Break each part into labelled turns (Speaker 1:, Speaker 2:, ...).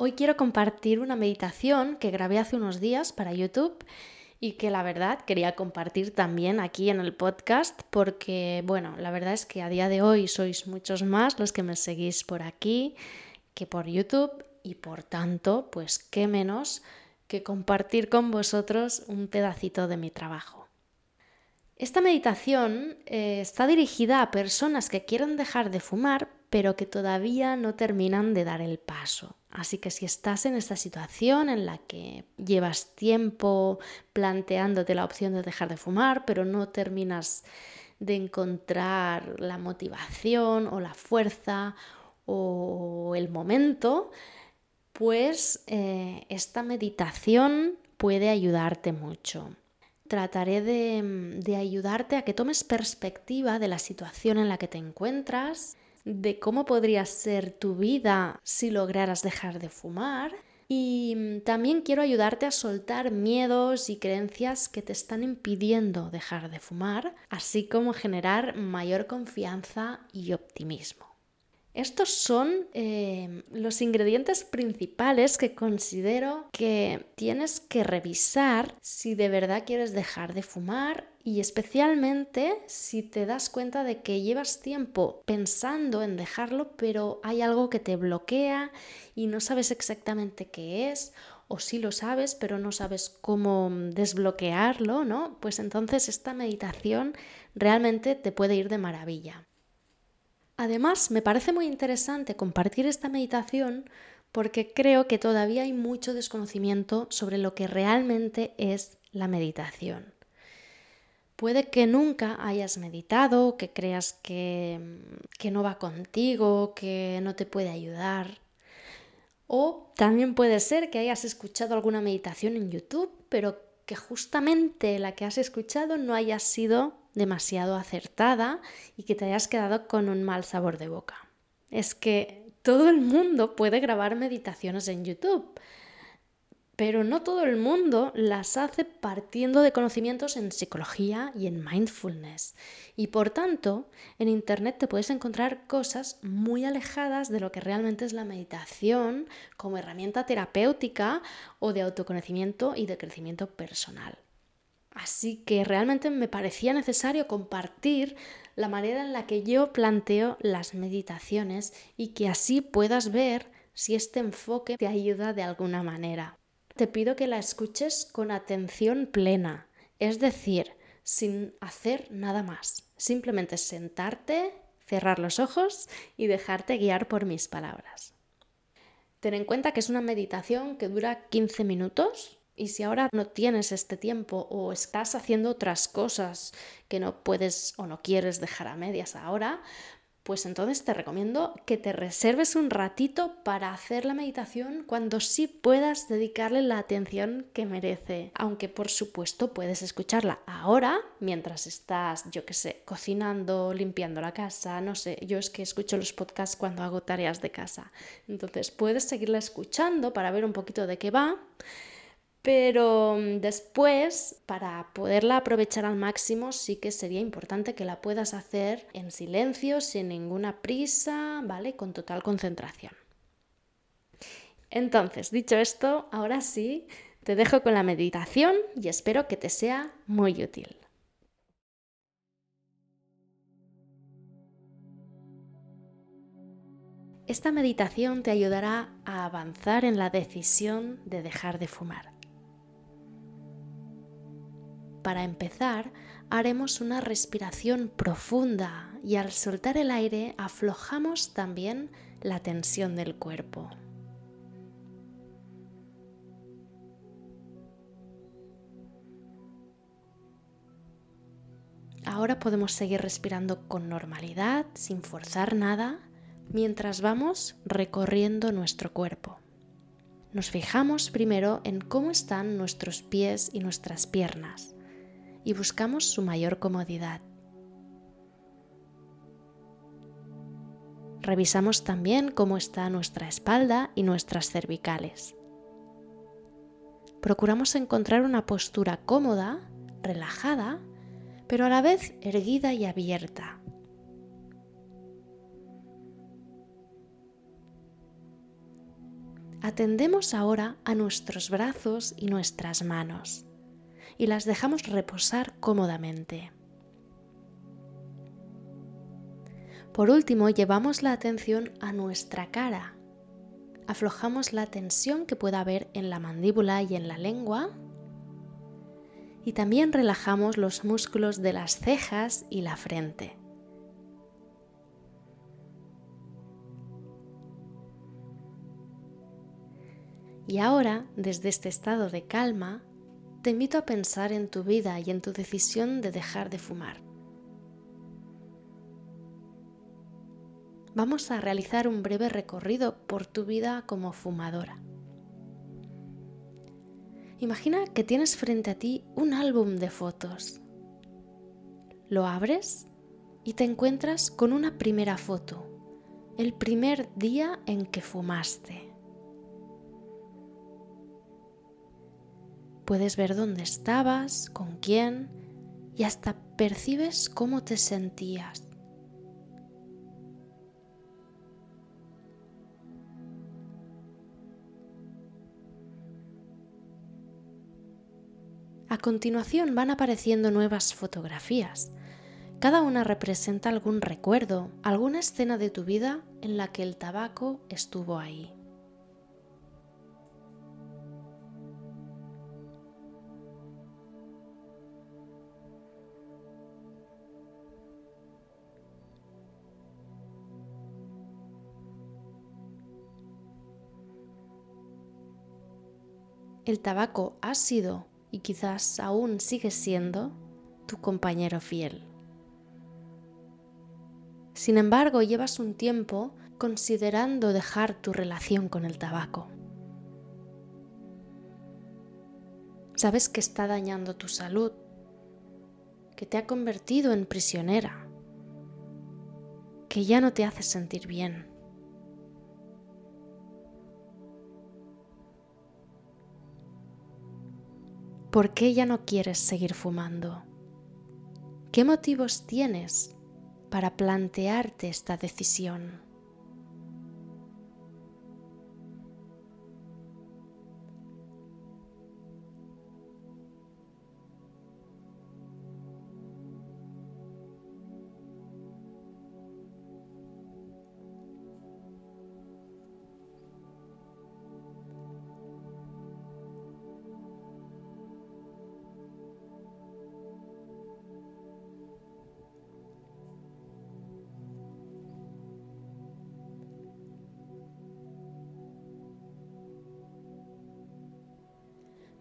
Speaker 1: Hoy quiero compartir una meditación que grabé hace unos días para YouTube y que la verdad quería compartir también aquí en el podcast porque, bueno, la verdad es que a día de hoy sois muchos más los que me seguís por aquí que por YouTube y por tanto, pues qué menos que compartir con vosotros un pedacito de mi trabajo. Esta meditación eh, está dirigida a personas que quieren dejar de fumar pero que todavía no terminan de dar el paso. Así que si estás en esta situación en la que llevas tiempo planteándote la opción de dejar de fumar, pero no terminas de encontrar la motivación o la fuerza o el momento, pues eh, esta meditación puede ayudarte mucho. Trataré de ayudarte a que tomes perspectiva de la situación en la que te encuentras de cómo podría ser tu vida si lograras dejar de fumar. Y mm, también quiero ayudarte a soltar miedos y creencias que te están impidiendo dejar de fumar, así como generar mayor confianza y optimismo. Estos son eh, los ingredientes principales que considero que tienes que revisar si de verdad quieres dejar de fumar y especialmente si te das cuenta de que llevas tiempo pensando en dejarlo, pero hay algo que te bloquea y no sabes exactamente qué es, o sí lo sabes, pero no sabes cómo desbloquearlo, ¿no? Pues entonces esta meditación realmente te puede ir de maravilla. Además, me parece muy interesante compartir esta meditación porque creo que todavía hay mucho desconocimiento sobre lo que realmente es la meditación. Puede que nunca hayas meditado, que creas que, que no va contigo, que no te puede ayudar. O también puede ser que hayas escuchado alguna meditación en YouTube, pero que justamente la que has escuchado no haya sido demasiado acertada y que te hayas quedado con un mal sabor de boca. Es que todo el mundo puede grabar meditaciones en YouTube pero no todo el mundo las hace partiendo de conocimientos en psicología y en mindfulness. Y por tanto, en Internet te puedes encontrar cosas muy alejadas de lo que realmente es la meditación como herramienta terapéutica o de autoconocimiento y de crecimiento personal. Así que realmente me parecía necesario compartir la manera en la que yo planteo las meditaciones y que así puedas ver si este enfoque te ayuda de alguna manera te pido que la escuches con atención plena, es decir, sin hacer nada más. Simplemente sentarte, cerrar los ojos y dejarte guiar por mis palabras. Ten en cuenta que es una meditación que dura 15 minutos y si ahora no tienes este tiempo o estás haciendo otras cosas que no puedes o no quieres dejar a medias ahora, pues entonces te recomiendo que te reserves un ratito para hacer la meditación cuando sí puedas dedicarle la atención que merece. Aunque por supuesto puedes escucharla ahora, mientras estás, yo qué sé, cocinando, limpiando la casa, no sé, yo es que escucho los podcasts cuando hago tareas de casa. Entonces puedes seguirla escuchando para ver un poquito de qué va pero mm, después, para poderla aprovechar al máximo, sí que sería importante que la puedas hacer en silencio, sin ninguna prisa, ¿vale? Con total concentración. Entonces, dicho esto, ahora sí, te dejo con la meditación y espero que te sea muy útil. Esta meditación te ayudará a avanzar en la decisión de dejar de fumar. Para empezar, haremos una respiración profunda y al soltar el aire aflojamos también la tensión del cuerpo. Ahora podemos seguir respirando con normalidad, sin forzar nada, mientras vamos recorriendo nuestro cuerpo. nos fijamos primero en cómo están nuestros pies y nuestras piernas y buscamos su mayor comodidad. Revisamos también cómo está nuestra espalda y nuestras cervicales. Procuramos encontrar una postura cómoda, relajada, pero a la vez erguida y abierta. Atendemos ahora a nuestros brazos y nuestras manos y las dejamos reposar cómodamente. Por último, llevamos la atención a nuestra cara. Aflojamos la tensión que pueda haber en la mandíbula y en la lengua. Y también relajamos los músculos de las cejas y la frente. Y ahora, desde este estado de calma, te invito a pensar en tu vida y en tu decisión de dejar de fumar. Vamos a realizar un breve recorrido por tu vida como fumadora. Imagina que tienes frente a ti un álbum de fotos. Lo abres y te encuentras con una primera foto, el primer día en que fumaste. Puedes ver dónde estabas, con quién y hasta percibes cómo te sentías. A continuación van apareciendo nuevas fotografías. Cada una representa algún recuerdo, alguna escena de tu vida en la que el tabaco estuvo ahí. El tabaco ha sido y quizás aún sigue siendo tu compañero fiel. Sin embargo, llevas un tiempo considerando dejar tu relación con el tabaco. Sabes que está dañando tu salud, que te ha convertido en prisionera, que ya no te hace sentir bien. ¿Por qué ya no quieres seguir fumando? ¿Qué motivos tienes para plantearte esta decisión?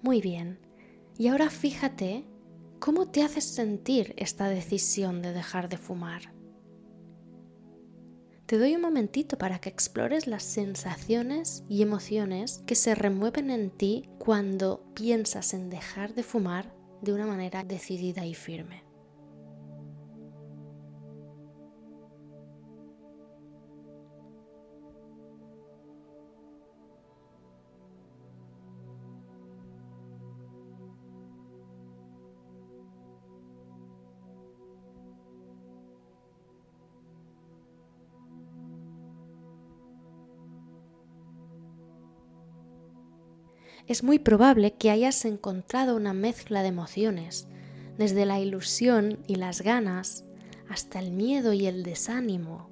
Speaker 1: Muy bien. Y ahora fíjate cómo te hace sentir esta decisión de dejar de fumar. Te doy un momentito para que explores las sensaciones y emociones que se remueven en ti cuando piensas en dejar de fumar de una manera decidida y firme. Es muy probable que hayas encontrado una mezcla de emociones, desde la ilusión y las ganas hasta el miedo y el desánimo,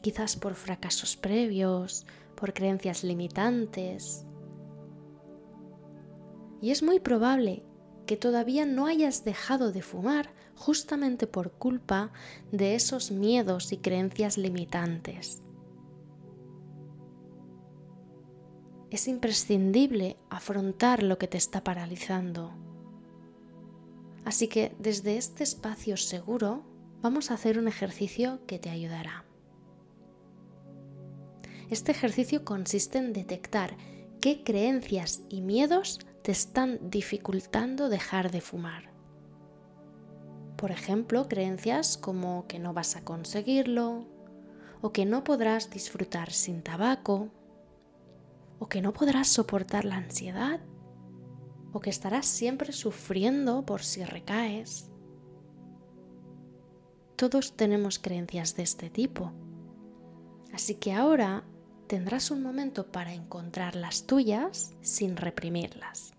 Speaker 1: quizás por fracasos previos, por creencias limitantes. Y es muy probable que todavía no hayas dejado de fumar justamente por culpa de esos miedos y creencias limitantes. Es imprescindible afrontar lo que te está paralizando. Así que desde este espacio seguro vamos a hacer un ejercicio que te ayudará. Este ejercicio consiste en detectar qué creencias y miedos te están dificultando dejar de fumar. Por ejemplo, creencias como que no vas a conseguirlo, o que no podrás disfrutar sin tabaco, o que no podrás soportar la ansiedad, o que estarás siempre sufriendo por si recaes. Todos tenemos creencias de este tipo. Así que ahora tendrás un momento para encontrar las tuyas sin reprimirlas.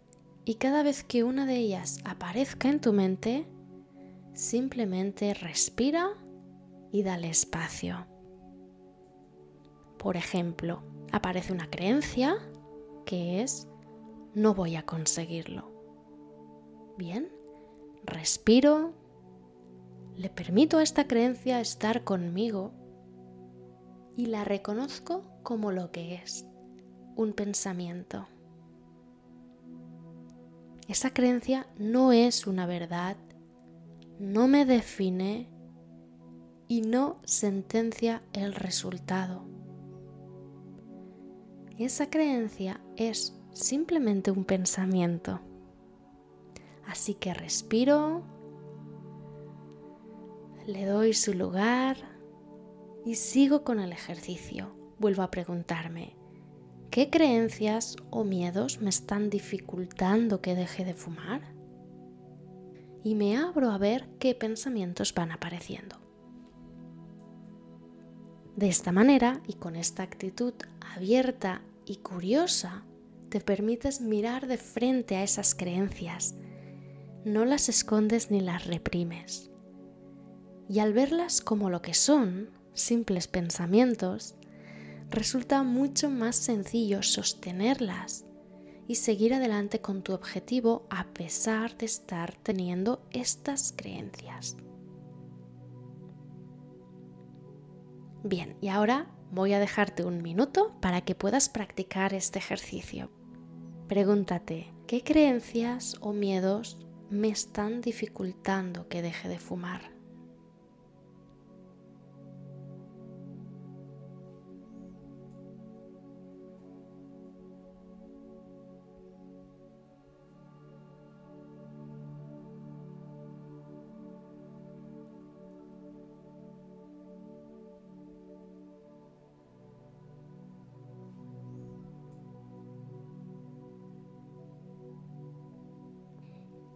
Speaker 1: Y cada vez que una de ellas aparezca en tu mente, simplemente respira y dale espacio. Por ejemplo, aparece una creencia que es no voy a conseguirlo. Bien, respiro, le permito a esta creencia estar conmigo y la reconozco como lo que es, un pensamiento. Esa creencia no es una verdad, no me define y no sentencia el resultado. Esa creencia es simplemente un pensamiento. Así que respiro, le doy su lugar y sigo con el ejercicio. Vuelvo a preguntarme, ¿qué creencias o miedos me están dificultando que deje de fumar? Y me abro a ver qué pensamientos van apareciendo. De esta manera y con esta actitud abierta y curiosa, te permites mirar de frente a esas creencias. No las escondes ni las reprimes. Y al verlas como lo que son, simples pensamientos, resulta mucho más sencillo sostenerlas y seguir adelante con tu objetivo a pesar de estar teniendo estas creencias. Bien, y ahora voy a dejarte un minuto para que puedas practicar este ejercicio. Pregúntate, ¿qué creencias o miedos me están dificultando que deje de fumar?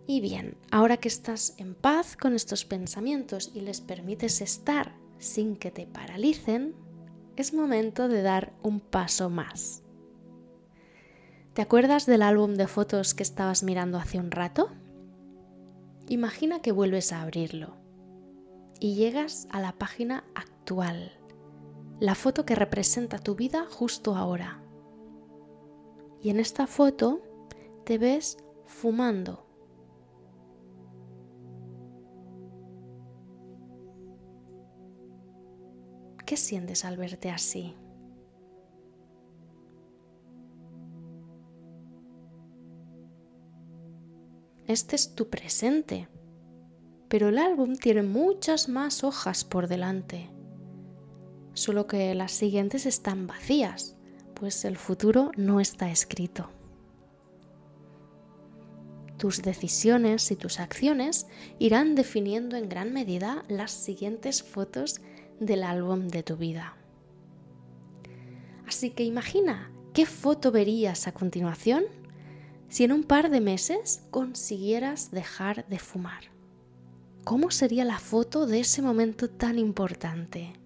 Speaker 1: Y bien, ahora que estás en paz con estos pensamientos y les permites estar sin que te paralicen, es momento de dar un paso más. ¿Te acuerdas del álbum de fotos que estabas mirando hace un rato? Imagina que vuelves a abrirlo y llegas a la página actual, la foto que representa tu vida justo ahora. Y en esta foto te ves fumando ¿Qué sientes al verte así? Este es tu presente, pero el álbum tiene muchas más hojas por delante, solo que las siguientes están vacías, pues el futuro no está escrito. Tus decisiones y tus acciones irán definiendo en gran medida las siguientes fotos del álbum de tu vida. Así que imagina qué foto verías a continuación si en un par de meses consiguieras dejar de fumar. ¿Cómo sería la foto de ese momento tan importante?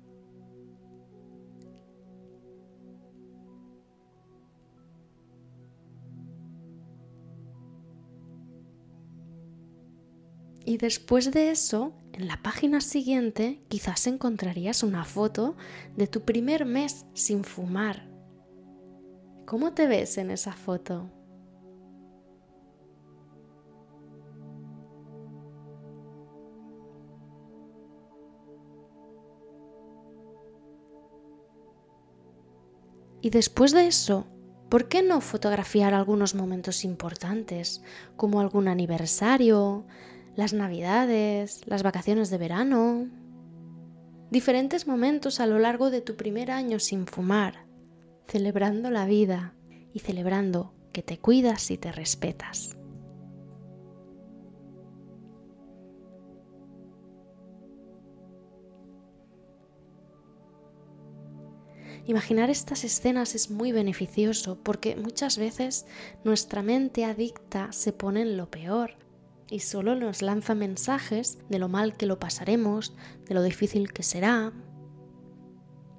Speaker 1: Y después de eso, en la página siguiente quizás encontrarías una foto de tu primer mes sin fumar. ¿Cómo te ves en esa foto? Y después de eso, ¿por qué no fotografiar algunos momentos importantes, como algún aniversario, las navidades, las vacaciones de verano, diferentes momentos a lo largo de tu primer año sin fumar, celebrando la vida y celebrando que te cuidas y te respetas. Imaginar estas escenas es muy beneficioso porque muchas veces nuestra mente adicta se pone en lo peor y solo nos lanza mensajes de lo mal que lo pasaremos, de lo difícil que será.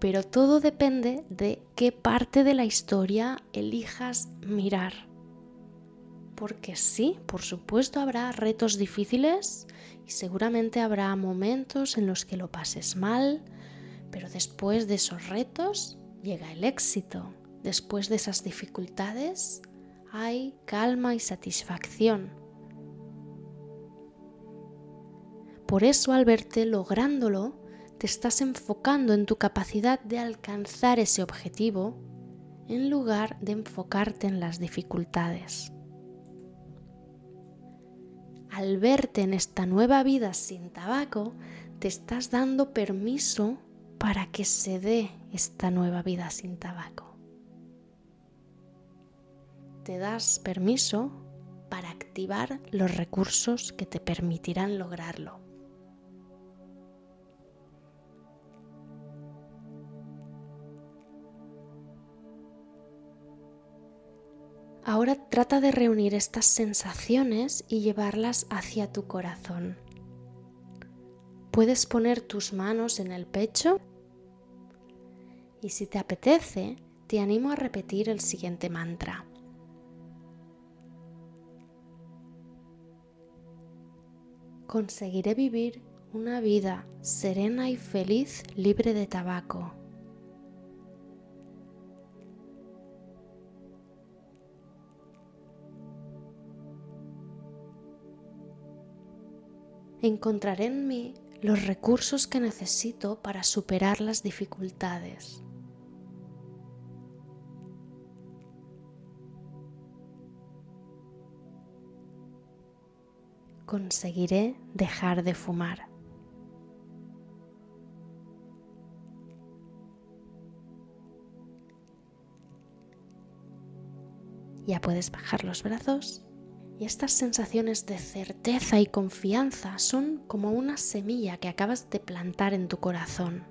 Speaker 1: Pero todo depende de qué parte de la historia elijas mirar. Porque sí, por supuesto habrá retos difíciles y seguramente habrá momentos en los que lo pases mal, pero después de esos retos llega el éxito. Después de esas dificultades hay calma y satisfacción. Por eso al verte lográndolo, te estás enfocando en tu capacidad de alcanzar ese objetivo en lugar de enfocarte en las dificultades. Al verte en esta nueva vida sin tabaco, te estás dando permiso para que se dé esta nueva vida sin tabaco. Te das permiso para activar los recursos que te permitirán lograrlo. Ahora trata de reunir estas sensaciones y llevarlas hacia tu corazón. Puedes poner tus manos en el pecho y si te apetece, te animo a repetir el siguiente mantra. Conseguiré vivir una vida serena y feliz libre de tabaco. Encontraré en mí los recursos que necesito para superar las dificultades. conseguiré dejar de fumar. Ya puedes bajar los brazos y estas sensaciones de certeza y confianza son como una semilla que acabas de plantar en tu corazón.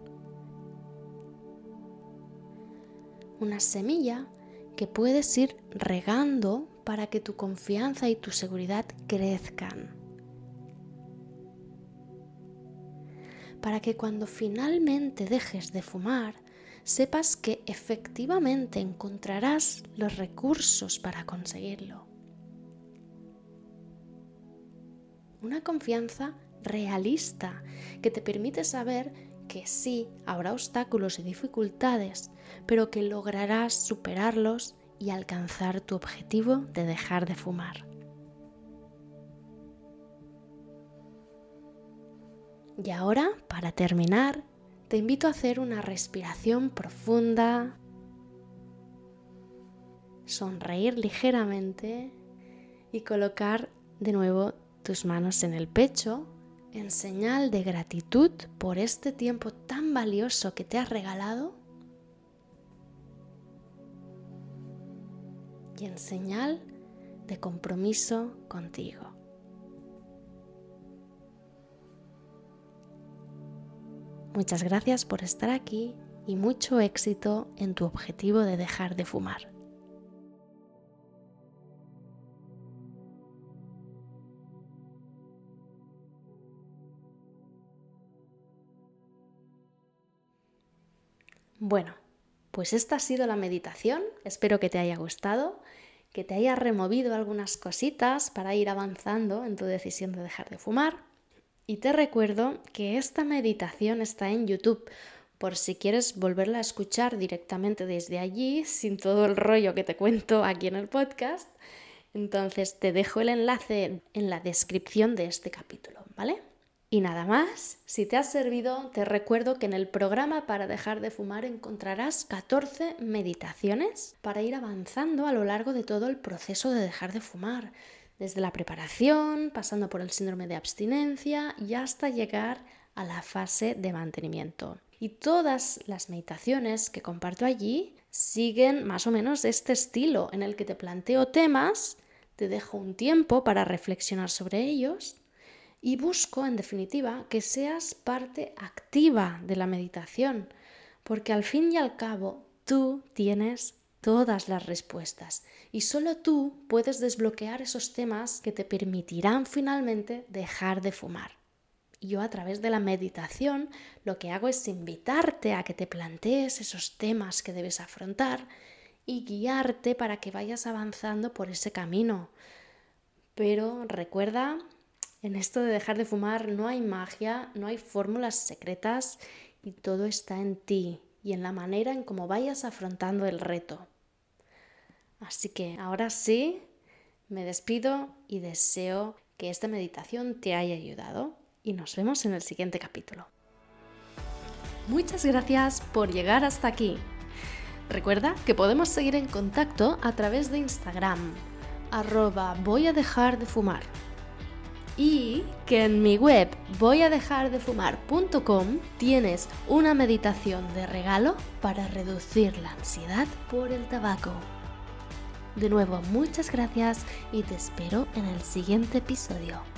Speaker 1: Una semilla que puedes ir regando para que tu confianza y tu seguridad crezcan. para que cuando finalmente dejes de fumar, sepas que efectivamente encontrarás los recursos para conseguirlo. Una confianza realista que te permite saber que sí, habrá obstáculos y dificultades, pero que lograrás superarlos y alcanzar tu objetivo de dejar de fumar. Y ahora, para terminar, te invito a hacer una respiración profunda, sonreír ligeramente y colocar de nuevo tus manos en el pecho en señal de gratitud por este tiempo tan valioso que te has regalado y en señal de compromiso contigo. Muchas gracias por estar aquí y mucho éxito en tu objetivo de dejar de fumar. Bueno, pues esta ha sido la meditación. Espero que te haya gustado, que te haya removido algunas cositas para ir avanzando en tu decisión de dejar de fumar. Y te recuerdo que esta meditación está en YouTube por si quieres volverla a escuchar directamente desde allí, sin todo el rollo que te cuento aquí en el podcast. Entonces te dejo el enlace en la descripción de este capítulo, ¿vale? Y nada más, si te ha servido, te recuerdo que en el programa para dejar de fumar encontrarás 14 meditaciones para ir avanzando a lo largo de todo el proceso de dejar de fumar desde la preparación, pasando por el síndrome de abstinencia y hasta llegar a la fase de mantenimiento. Y todas las meditaciones que comparto allí siguen más o menos este estilo en el que te planteo temas, te dejo un tiempo para reflexionar sobre ellos y busco, en definitiva, que seas parte activa de la meditación, porque al fin y al cabo tú tienes todas las respuestas y solo tú puedes desbloquear esos temas que te permitirán finalmente dejar de fumar yo a través de la meditación lo que hago es invitarte a que te plantees esos temas que debes afrontar y guiarte para que vayas avanzando por ese camino. Pero recuerda, en esto de dejar de fumar no hay magia, no hay fórmulas secretas y todo está en ti y en la manera en cómo vayas afrontando el reto. Así que ahora sí, me despido y deseo que esta meditación te haya ayudado y nos vemos en el siguiente capítulo. Muchas gracias por llegar hasta aquí. Recuerda que podemos seguir en contacto a través de Instagram, arroba voy a dejar de fumar. Y que en mi web voy a dejar de fumar.com tienes una meditación de regalo para reducir la ansiedad por el tabaco. De nuevo, muchas gracias y te espero en el siguiente episodio.